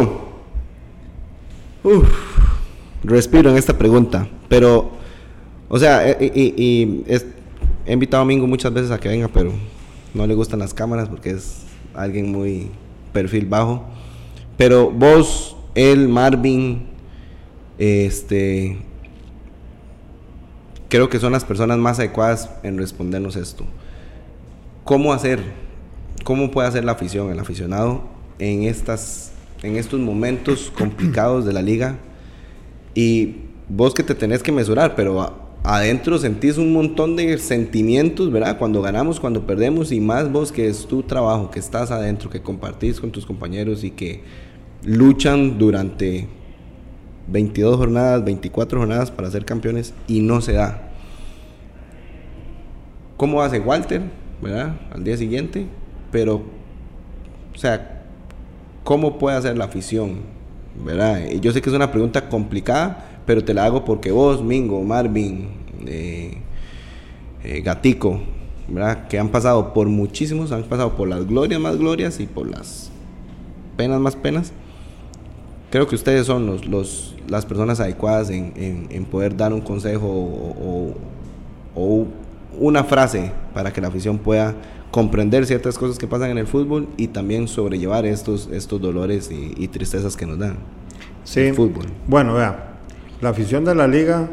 Speaker 1: Uf, respiro en esta pregunta. Pero, o sea, eh, y, y- he invitado a Mingo muchas veces a que venga, pero no le gustan las cámaras porque es alguien muy perfil bajo. Pero vos, él, Marvin, este, creo que son las personas más adecuadas en respondernos esto. ¿Cómo hacer? ¿Cómo puede hacer la afición, el aficionado en estas en estos momentos complicados de la liga? Y vos que te tenés que mesurar, pero adentro sentís un montón de sentimientos, ¿verdad? Cuando ganamos, cuando perdemos y más vos que es tu trabajo, que estás adentro, que compartís con tus compañeros y que luchan durante 22 jornadas, 24 jornadas para ser campeones y no se da. ¿Cómo hace Walter, verdad? Al día siguiente, pero, o sea, ¿cómo puede hacer la afición, verdad? Yo sé que es una pregunta complicada, pero te la hago porque vos, Mingo, Marvin, eh, eh, Gatico, ¿verdad? Que han pasado por muchísimos, han pasado por las glorias más glorias y por las penas más penas. Creo que ustedes son los, los- las personas adecuadas en, en- poder dar un consejo o- o una frase para que la afición pueda comprender ciertas cosas que pasan en el fútbol y también sobrellevar estos, estos dolores y, y tristezas que nos dan.
Speaker 2: Sí.
Speaker 1: El fútbol.
Speaker 2: Bueno, vea, la afición de la liga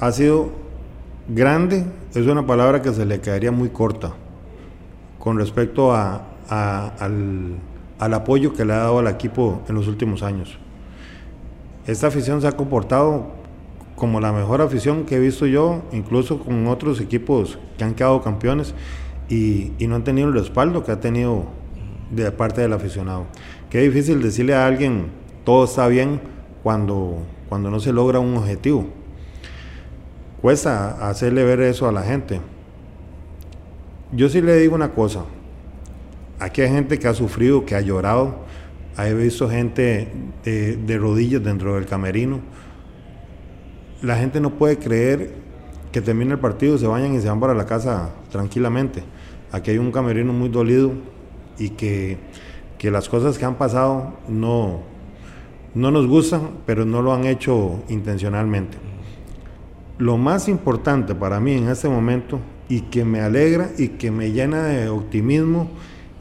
Speaker 2: ha sido grande, es una palabra que se le quedaría muy corta con respecto a, a- al, al apoyo que le ha dado al equipo en los últimos años. Esta afición se ha comportado como la mejor afición que he visto yo, incluso con otros equipos que han quedado campeones y, no han tenido el respaldo que ha tenido de parte del aficionado. Qué difícil decirle a alguien todo está bien cuando, cuando no se logra un objetivo. Cuesta hacerle ver eso a la gente. Yo sí le digo una cosa. Aquí hay gente que ha sufrido, que ha llorado. He visto gente de, de rodillas dentro del camerino. La gente no puede creer que termine el partido, se vayan y se van para la casa tranquilamente. Aquí hay un camerino muy dolido y que, que las cosas que han pasado no, no nos gustan, pero no lo han hecho intencionalmente. Lo más importante para mí en este momento y que me alegra y que me llena de optimismo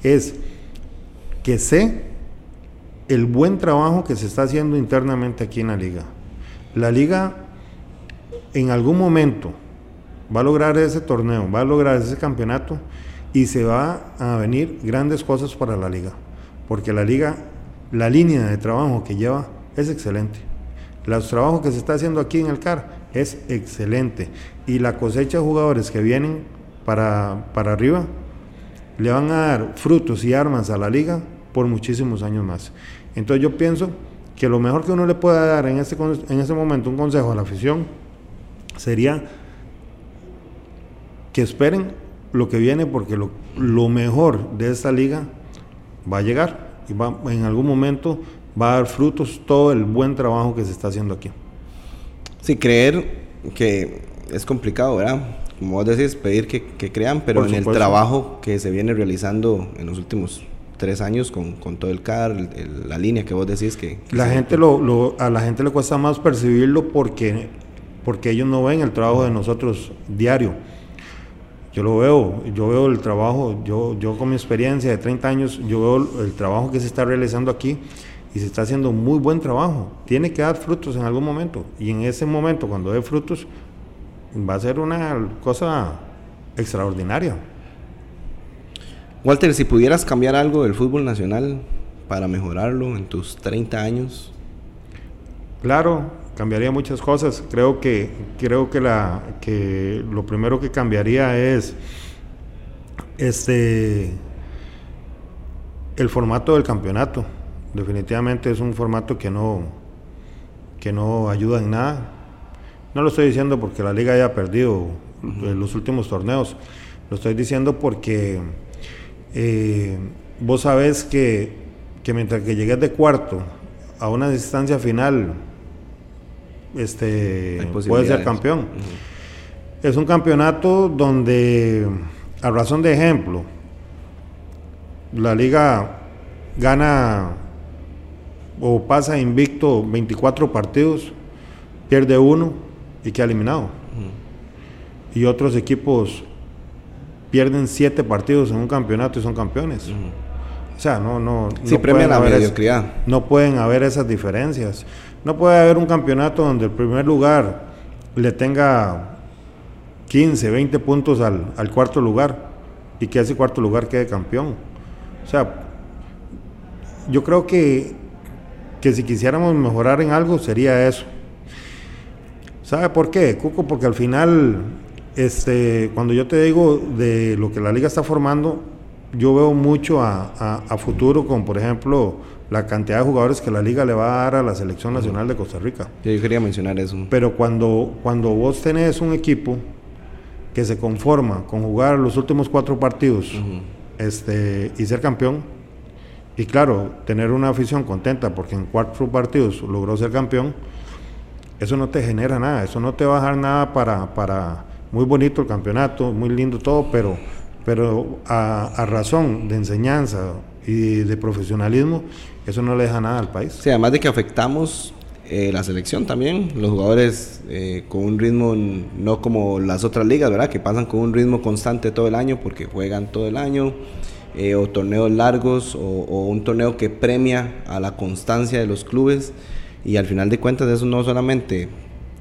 Speaker 2: es que sé el buen trabajo que se está haciendo internamente aquí en la liga. La liga en algún momento va a lograr ese torneo, va a lograr ese campeonato y se va a venir grandes cosas para la liga, porque la liga, la línea de trabajo que lleva es excelente. Los trabajos que se está haciendo aquí en el CAR es excelente y la cosecha de jugadores que vienen para, para arriba le van a dar frutos y armas a la liga por muchísimos años más. Entonces yo pienso que lo mejor que uno le pueda dar en este, en este momento un consejo a la afición sería que esperen lo que viene porque lo, lo mejor de esta liga va a llegar y va, en algún momento va a dar frutos todo el buen trabajo que se está haciendo aquí.
Speaker 1: Sí, creer que es complicado, ¿verdad? Como vos decís, pedir que, que crean, pero en el trabajo que se viene realizando en los últimos tres años con, con todo el CAR, la línea que vos decís que...
Speaker 2: la gente lo, lo, a la gente le cuesta más percibirlo porque, porque ellos no ven el trabajo de nosotros diario. Yo lo veo, yo veo el trabajo, yo, yo con mi experiencia de 30 años, yo veo el trabajo que se está realizando aquí y se está haciendo muy buen trabajo. Tiene que dar frutos en algún momento y en ese momento cuando dé frutos va a ser una cosa extraordinaria.
Speaker 1: Walter, si pudieras cambiar algo del fútbol nacional para mejorarlo en tus 30 años.
Speaker 2: Claro, cambiaría muchas cosas. Creo que creo que la que lo primero que cambiaría es este el formato del campeonato. Definitivamente es un formato que no que no ayuda en nada. No lo estoy diciendo porque la liga haya perdido los últimos torneos. Lo estoy diciendo porque eh, vos sabés que, que, mientras que llegues de cuarto a una distancia final, este, puedes ser campeón. Es un campeonato donde, a razón de ejemplo, la liga gana o pasa invicto 24 partidos, pierde uno y queda eliminado. Y otros equipos pierden siete partidos en un campeonato y son campeones. O sea, no, no.
Speaker 1: Sí, no premia la mediocridad.
Speaker 2: no pueden haber esas diferencias. No puede haber un campeonato donde el primer lugar le tenga 15, 20 puntos al, al cuarto lugar y que ese cuarto lugar quede campeón. O sea, yo creo que, que si quisiéramos mejorar en algo sería eso. ¿Sabe por qué, Cuco? Porque al final este, cuando yo te digo de lo que la liga está formando, yo veo mucho a, futuro con, por ejemplo, la cantidad de jugadores que la liga le va a dar a la selección nacional de Costa Rica.
Speaker 1: Yo quería mencionar eso.
Speaker 2: Pero cuando, cuando vos tenés un equipo que se conforma con jugar los últimos cuatro partidos este, y ser campeón, y claro, tener una afición contenta porque en cuatro partidos logró ser campeón, eso no te genera nada, eso no te va a dejar nada para, para muy bonito el campeonato, muy lindo todo, pero, pero a, razón de enseñanza y de profesionalismo, eso no le deja nada al país.
Speaker 1: Sí, además de que afectamos eh, la selección también, los jugadores eh, con un ritmo no como las otras ligas, ¿verdad? Que pasan con un ritmo constante todo el año porque juegan todo el año, eh, o torneos largos, o, un torneo que premia a la constancia de los clubes, y al final de cuentas eso no solamente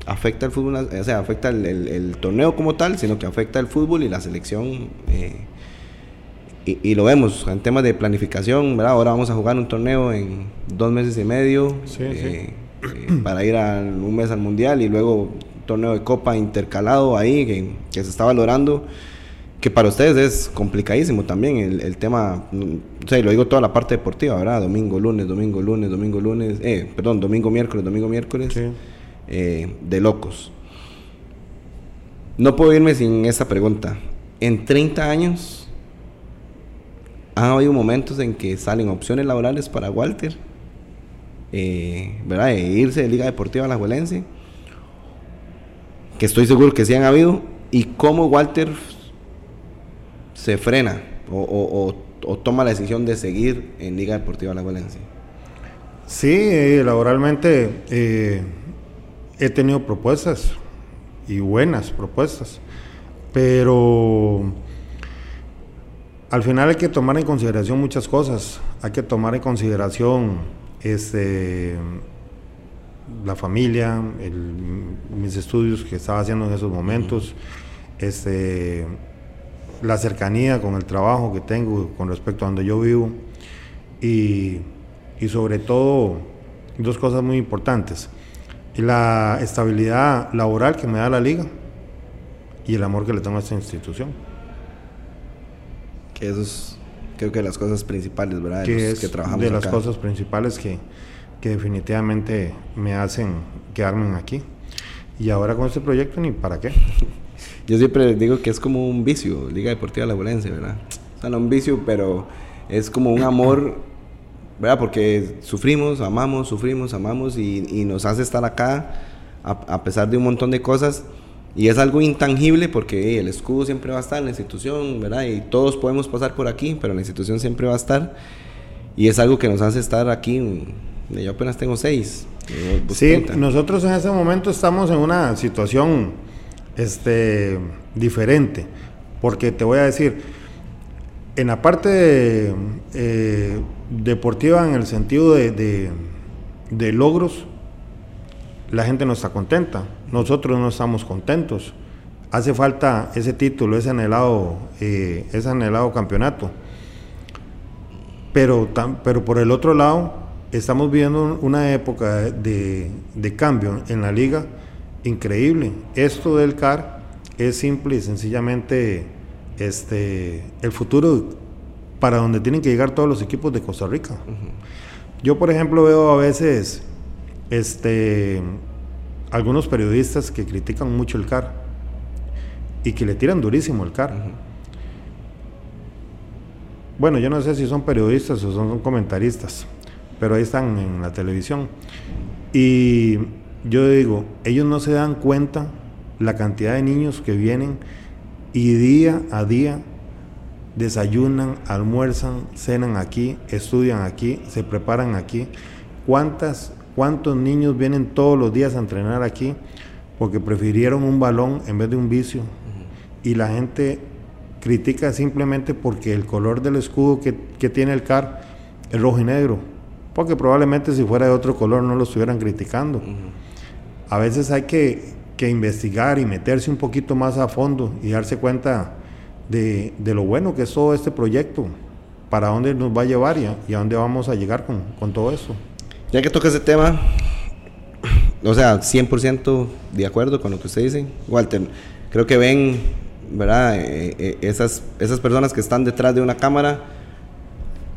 Speaker 1: afecta el fútbol, o sea, afecta el, torneo como tal, sino que afecta el fútbol y la selección. Y, lo vemos en temas de planificación, ¿verdad? Ahora vamos a jugar un torneo en dos meses y medio eh, eh, para ir a un mes al mundial y luego torneo de copa intercalado ahí que, que, se está valorando. Que para ustedes es complicadísimo también el, el tema, o sea, lo digo toda la parte deportiva, ¿verdad? Domingo, lunes, domingo, lunes, domingo, lunes, eh, perdón, domingo, miércoles, domingo, miércoles. Sí eh, de locos. No puedo irme sin esta pregunta. En 30 años, ¿han habido momentos en que salen opciones laborales para Walter? Eh, ¿Verdad? E irse de Liga Deportiva a la Juelense. Que estoy seguro que sí han habido. ¿Y cómo Walter se frena o, toma la decisión de seguir en Liga Deportiva La Juelense?
Speaker 2: Sí, eh, laboralmente he tenido propuestas y buenas propuestas, pero al final hay que tomar en consideración muchas cosas. Hay que tomar en consideración este, la familia, mis estudios que estaba haciendo en esos momentos, este, la cercanía con el trabajo que tengo con respecto a donde yo vivo y, y sobre todo dos cosas muy importantes la estabilidad laboral que me da la liga y el amor que le tengo a esta institución.
Speaker 1: Que eso es, creo que las cosas principales, ¿verdad?
Speaker 2: que es que trabajamos de las cosas principales que, que definitivamente me hacen quedarme aquí. Y ahora con este proyecto, ni para qué.
Speaker 1: Yo siempre digo que es como un vicio, Liga Deportiva La ¿verdad? O sea, no un vicio, pero es como un amor ¿verdad? Porque sufrimos, amamos, sufrimos, amamos y, nos hace estar acá a, pesar de un montón de cosas Y es algo intangible porque el escudo siempre va a estar en la institución, ¿verdad? Y todos podemos pasar por aquí, pero la institución siempre va a estar. Y es algo que nos hace estar aquí. Yo apenas tengo seis.
Speaker 2: Sí, nosotros en ese momento estamos en una situación este, diferente. Porque te voy a decir, en la parte eh, deportiva, en el sentido de, logros, la gente no está contenta. Nosotros no estamos contentos. Hace falta ese título, ese anhelado, eh, ese anhelado campeonato. Pero, pero por el otro lado, estamos viviendo una época de, de cambio en la liga increíble. Esto del CAR es simple y sencillamente este, el futuro para donde tienen que llegar todos los equipos de Costa Rica. Yo, por ejemplo, veo a veces este, algunos periodistas que critican mucho el CAR y que le tiran durísimo el CAR. Bueno, yo no sé si son periodistas o son comentaristas, pero ahí están en la televisión. Y yo digo, ellos no se dan cuenta la cantidad de niños que vienen y día a día desayunan, almuerzan, cenan aquí, estudian aquí, se preparan aquí. ¿Cuántas, ¿Cuántos niños vienen todos los días a entrenar aquí porque prefirieron un balón en vez de un vicio? Y la gente critica simplemente porque el color del escudo que, tiene el CAR es rojo y negro. Porque probablemente si fuera de otro color no lo estuvieran criticando. A veces hay que que investigar y meterse un poquito más a fondo y darse cuenta de, lo bueno que es todo este proyecto, para dónde nos va a llevar y a, dónde vamos a llegar con, todo eso.
Speaker 1: Ya que toca ese tema, o sea, 100% de acuerdo con lo que usted dice, Walter, creo que ven, ¿verdad? Eh, eh, esas, esas personas que están detrás de una cámara,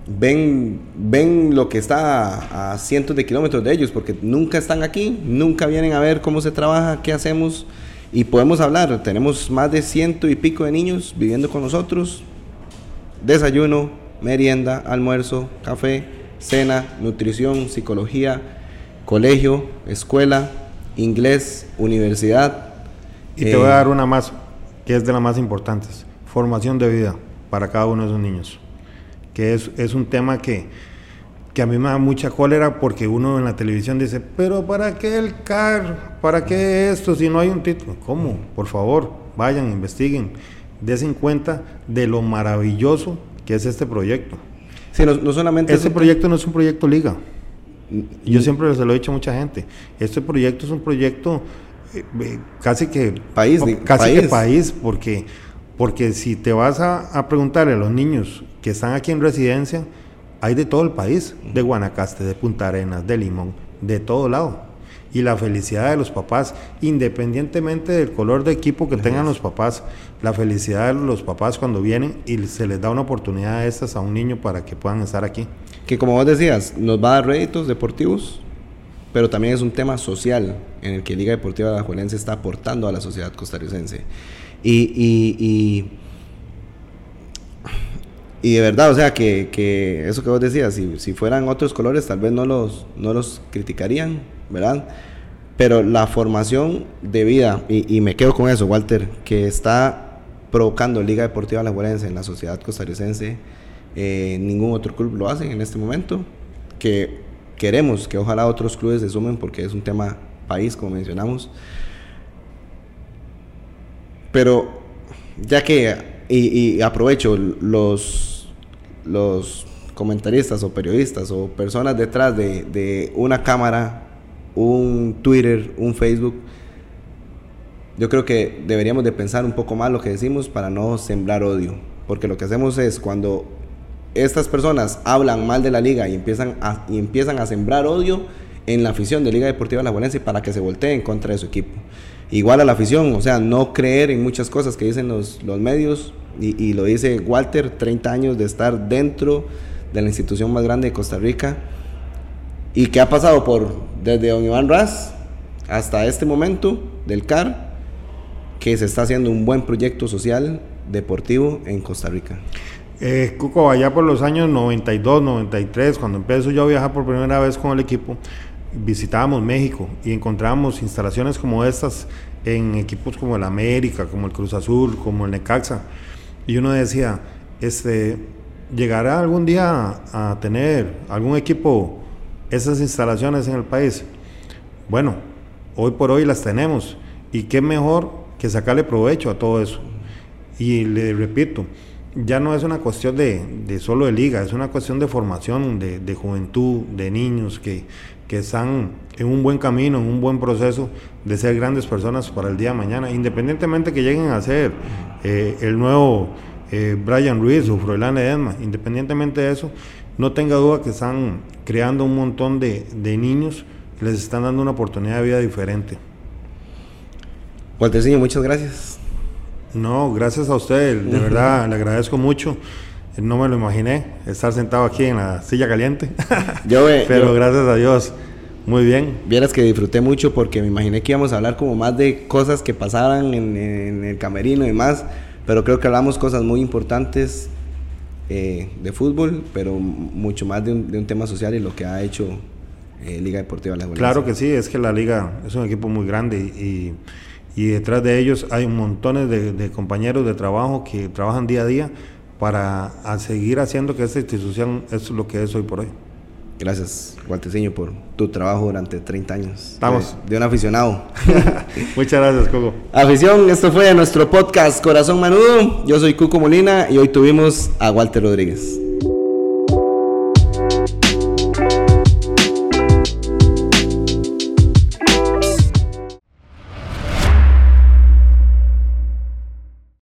Speaker 1: ven, ven lo que está a, cientos de kilómetros de ellos, porque nunca están aquí, nunca vienen a ver cómo se trabaja, qué hacemos, y podemos hablar. Tenemos más de ciento y pico de niños viviendo con nosotros. Desayuno, merienda, almuerzo, café, cena, nutrición, psicología, colegio, escuela, inglés, universidad.
Speaker 2: Y te voy a dar una más, que es de las más importantes, formación de vida para cada uno de esos niños que es, es un tema que, que a mí me da mucha cólera porque uno en la televisión dice, pero ¿para qué el CAR? ¿Para qué esto si no hay un título? ¿Cómo? Por favor, vayan, investiguen, desen cuenta de lo maravilloso que es este proyecto.
Speaker 1: Sí, no, solamente...
Speaker 2: Este proyecto no es un proyecto liga. Yo siempre se lo he dicho a mucha gente. Este proyecto es un proyecto eh, eh, casi que...
Speaker 1: País.
Speaker 2: Casi país. que país, porque, porque si te vas a, a preguntarle a los niños que están aquí en residencia, hay de todo el país, de Guanacaste, de Punta Arenas, de Limón, de todo lado. Y la felicidad de los papás, independientemente del color de equipo que tengan los papás, la felicidad de los papás cuando vienen y se les da una oportunidad de estas a un niño para que puedan estar aquí.
Speaker 1: Que como vos decías, nos va a dar réditos deportivos, pero también es un tema social en el que Liga Deportiva de la Juelense está aportando a la sociedad costarricense. y y de verdad, o sea, que, que eso que vos decías, si, si, fueran otros colores, tal vez no los, no los criticarían, ¿verdad? Pero la formación de vida, y, y me quedo con eso, Walter, que está provocando Liga Deportiva Alajuelense en la sociedad costarricense, eh, ningún otro club lo hace en este momento, que queremos que ojalá otros clubes se sumen porque es un tema país, como mencionamos. Pero ya que y, aprovecho los, los comentaristas o periodistas o personas detrás de, una cámara, un Twitter, un Facebook. Yo creo que deberíamos de pensar un poco más lo que decimos para no sembrar odio. Porque lo que hacemos es cuando estas personas hablan mal de la liga y empiezan a, y empiezan a sembrar odio en la afición de Liga Deportiva La Valencia para que se volteen contra de su equipo. Igual a la afición, o sea, no creer en muchas cosas que dicen los, los medios, y, lo dice Walter, 30 años de estar dentro de la institución más grande de Costa Rica y que ha pasado por desde don Iván Raz hasta este momento del CAR, que se está haciendo un buen proyecto social deportivo en Costa Rica.
Speaker 2: Eh, Cuco, allá por los años 92, 93, cuando empezó yo a viajar por primera vez con el equipo, visitábamos México y encontrábamos instalaciones como estas en equipos como el América, como el Cruz Azul, como el Necaxa. Y uno decía, este, ¿llegará algún día a tener algún equipo esas instalaciones en el país? Bueno, hoy por hoy las tenemos. Y qué mejor que sacarle provecho a todo eso. Y le repito, ya no es una cuestión de, de solo de liga, es una cuestión de formación, de, de juventud, de niños que, que, están en un buen camino, en un buen proceso de ser grandes personas para el día de mañana, independientemente que lleguen a ser eh, el nuevo eh, Brian Ruiz o Froilán Edma, independientemente de eso, no tenga duda que están creando un montón de, de niños, les están dando una oportunidad de vida diferente.
Speaker 1: Muchas gracias.
Speaker 2: No, gracias a usted, de verdad le agradezco mucho. No me lo imaginé estar sentado aquí en la silla caliente. Yo, Pero gracias a Dios, muy bien.
Speaker 1: Vieras que disfruté mucho porque me imaginé que íbamos a hablar como más de cosas que pasaban en, en el camerino y más, pero creo que hablamos cosas muy importantes eh, de fútbol, pero mucho más de un, de un, tema social y lo que ha hecho eh, Liga Deportiva La
Speaker 2: Claro que sí, es que la Liga es un equipo muy grande y y detrás de ellos hay montones de, de, compañeros de trabajo que trabajan día a día para seguir haciendo que esta institución es lo que es hoy por hoy.
Speaker 1: Gracias, Gualteciño, por tu trabajo durante 30 años.
Speaker 2: Estamos.
Speaker 1: De, de un aficionado.
Speaker 2: Muchas gracias, Coco.
Speaker 1: Afición, esto fue nuestro podcast Corazón Manudo. Yo soy Cuco Molina y hoy tuvimos a Walter Rodríguez.